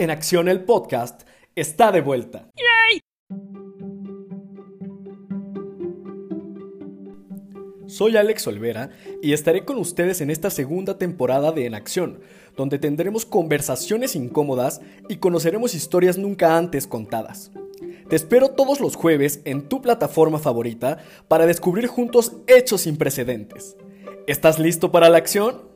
En Acción el podcast está de vuelta. Soy Alex Olvera y estaré con ustedes en esta segunda temporada de En Acción, donde tendremos conversaciones incómodas y conoceremos historias nunca antes contadas. Te espero todos los jueves en tu plataforma favorita para descubrir juntos hechos sin precedentes. ¿Estás listo para la acción?